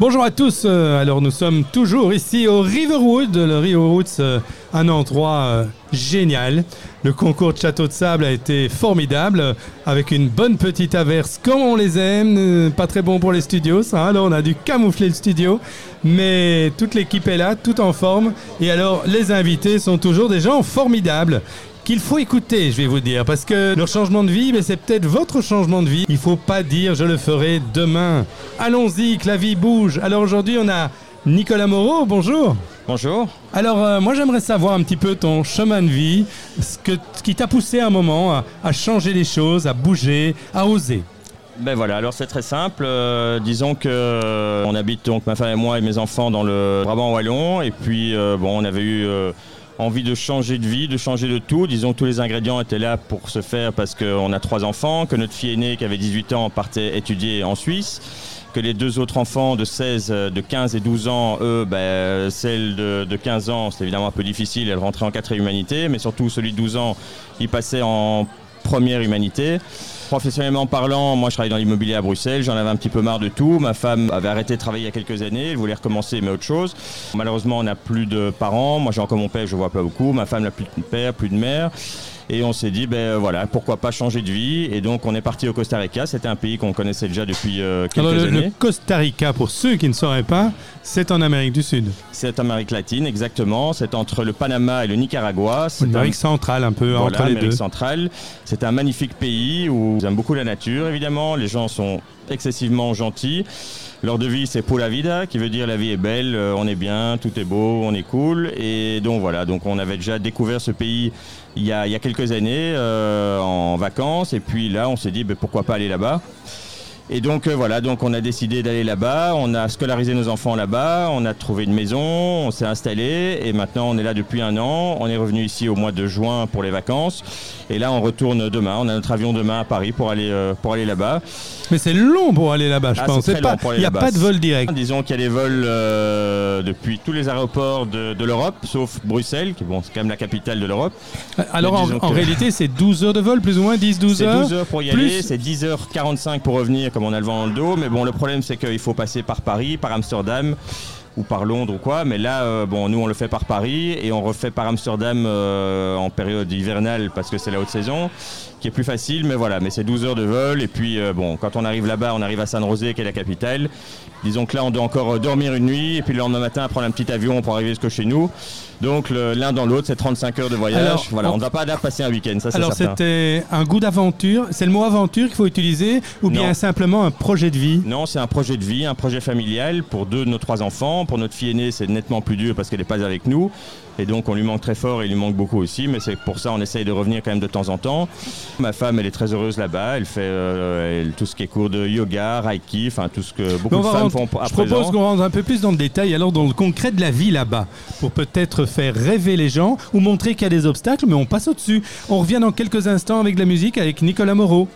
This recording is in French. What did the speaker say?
Bonjour à tous, euh, alors nous sommes toujours ici au Riverwood, le Riverwood, euh, un endroit euh, génial. Le concours de château de sable a été formidable, avec une bonne petite averse comme on les aime, pas très bon pour les studios ça, alors on a dû camoufler le studio, mais toute l'équipe est là, tout en forme, et alors les invités sont toujours des gens formidables qu'il faut écouter, je vais vous dire, parce que leur changement de vie, mais c'est peut-être votre changement de vie. Il faut pas dire je le ferai demain. Allons-y, que la vie bouge. Alors aujourd'hui, on a Nicolas Moreau, bonjour. Bonjour. Alors euh, moi j'aimerais savoir un petit peu ton chemin de vie, ce, que, ce qui t'a poussé à un moment à, à changer les choses, à bouger, à oser. Ben voilà, alors c'est très simple. Euh, disons que euh, on habite donc ma femme et moi et mes enfants dans le Brabant wallon et puis euh, bon, on avait eu envie de changer de vie, de changer de tout. Disons que tous les ingrédients étaient là pour se faire parce qu'on a trois enfants, que notre fille aînée qui avait 18 ans partait étudier en Suisse, que les deux autres enfants de 16, euh, de 15 et 12 ans, eux, ben, celle de, de 15 ans, c'était évidemment un peu difficile, elle rentrait en quatrième humanité, mais surtout celui de 12 ans, il passait en première humanité. Professionnellement parlant, moi je travaille dans l'immobilier à Bruxelles, j'en avais un petit peu marre de tout. Ma femme avait arrêté de travailler il y a quelques années, elle voulait recommencer mais autre chose. Malheureusement, on n'a plus de parents, moi j'ai encore mon père, je vois pas beaucoup, ma femme n'a plus de père, plus de mère. Et on s'est dit, ben voilà, pourquoi pas changer de vie. Et donc on est parti au Costa Rica, c'était un pays qu'on connaissait déjà depuis euh, quelques Alors le, années. le Costa Rica, pour ceux qui ne sauraient pas, c'est en Amérique du Sud. C'est Amérique latine, exactement. C'est entre le Panama et le Nicaragua. C'est un- Amérique centrale un peu, Voilà, entre les Amérique deux. centrale. C'est un magnifique pays où j'aime beaucoup la nature, évidemment. Les gens sont excessivement gentils. Leur devise, c'est pour la vida, qui veut dire la vie est belle, euh, on est bien, tout est beau, on est cool. Et donc voilà, donc on avait déjà découvert ce pays il y a, il y a quelques années euh, en vacances. Et puis là, on s'est dit, ben, pourquoi pas aller là-bas? Et donc euh, voilà, donc on a décidé d'aller là-bas, on a scolarisé nos enfants là-bas, on a trouvé une maison, on s'est installé et maintenant on est là depuis un an. On est revenu ici au mois de juin pour les vacances et là on retourne demain. On a notre avion demain à Paris pour aller euh, pour aller là-bas. Mais c'est long pour aller là-bas, je Ah, pense. c'est C'est Il n'y a pas de vol direct. Disons qu'il y a des vols euh, depuis tous les aéroports de, de l'Europe, sauf Bruxelles, qui bon c'est quand même la capitale de l'Europe. Alors en, réalité, c'est 12 heures de vol, plus ou moins 10-12 C'est heures. 12 heures pour y plus- aller, c'est 10h45 pour revenir comme on a le vent dans dos. Mais bon, le problème c'est qu'il faut passer par Paris, par Amsterdam ou par Londres ou quoi. Mais là, euh, bon, nous on le fait par Paris et on refait par Amsterdam euh, en période hivernale parce que c'est la haute saison, qui est plus facile. Mais voilà, mais c'est 12 heures de vol. Et puis euh, bon, quand on arrive là-bas, on arrive à San José qui est la capitale. Disons que là, on doit encore dormir une nuit et puis le lendemain matin prendre un petit avion pour arriver jusqu'à chez nous. Donc l'un dans l'autre, c'est 35 heures de voyage. Alors, voilà, on- ne va pas passer un week-end, ça c'est Alors c'était un goût d'aventure. C'est le mot aventure qu'il faut utiliser ou bien Non. simplement un projet de vie? Non, c'est un projet de vie, un projet familial pour deux de nos trois enfants. Pour notre fille aînée, c'est nettement plus dur parce qu'elle n'est pas avec nous. Et donc, on lui manque très fort et il lui manque beaucoup aussi. Mais c'est pour ça on essaye de revenir quand même de temps en temps. Ma femme, elle est très heureuse là-bas. Elle fait euh, elle- tout ce qui est cours de yoga, reiki, enfin tout ce que beaucoup de femmes font à Je propose qu'on rentre un peu plus dans le détail, alors dans le concret de la vie là-bas, pour peut-être faire rêver les gens ou montrer qu'il y a des obstacles, mais on passe au-dessus. On revient dans quelques instants avec de la musique avec Nicolas Moreau.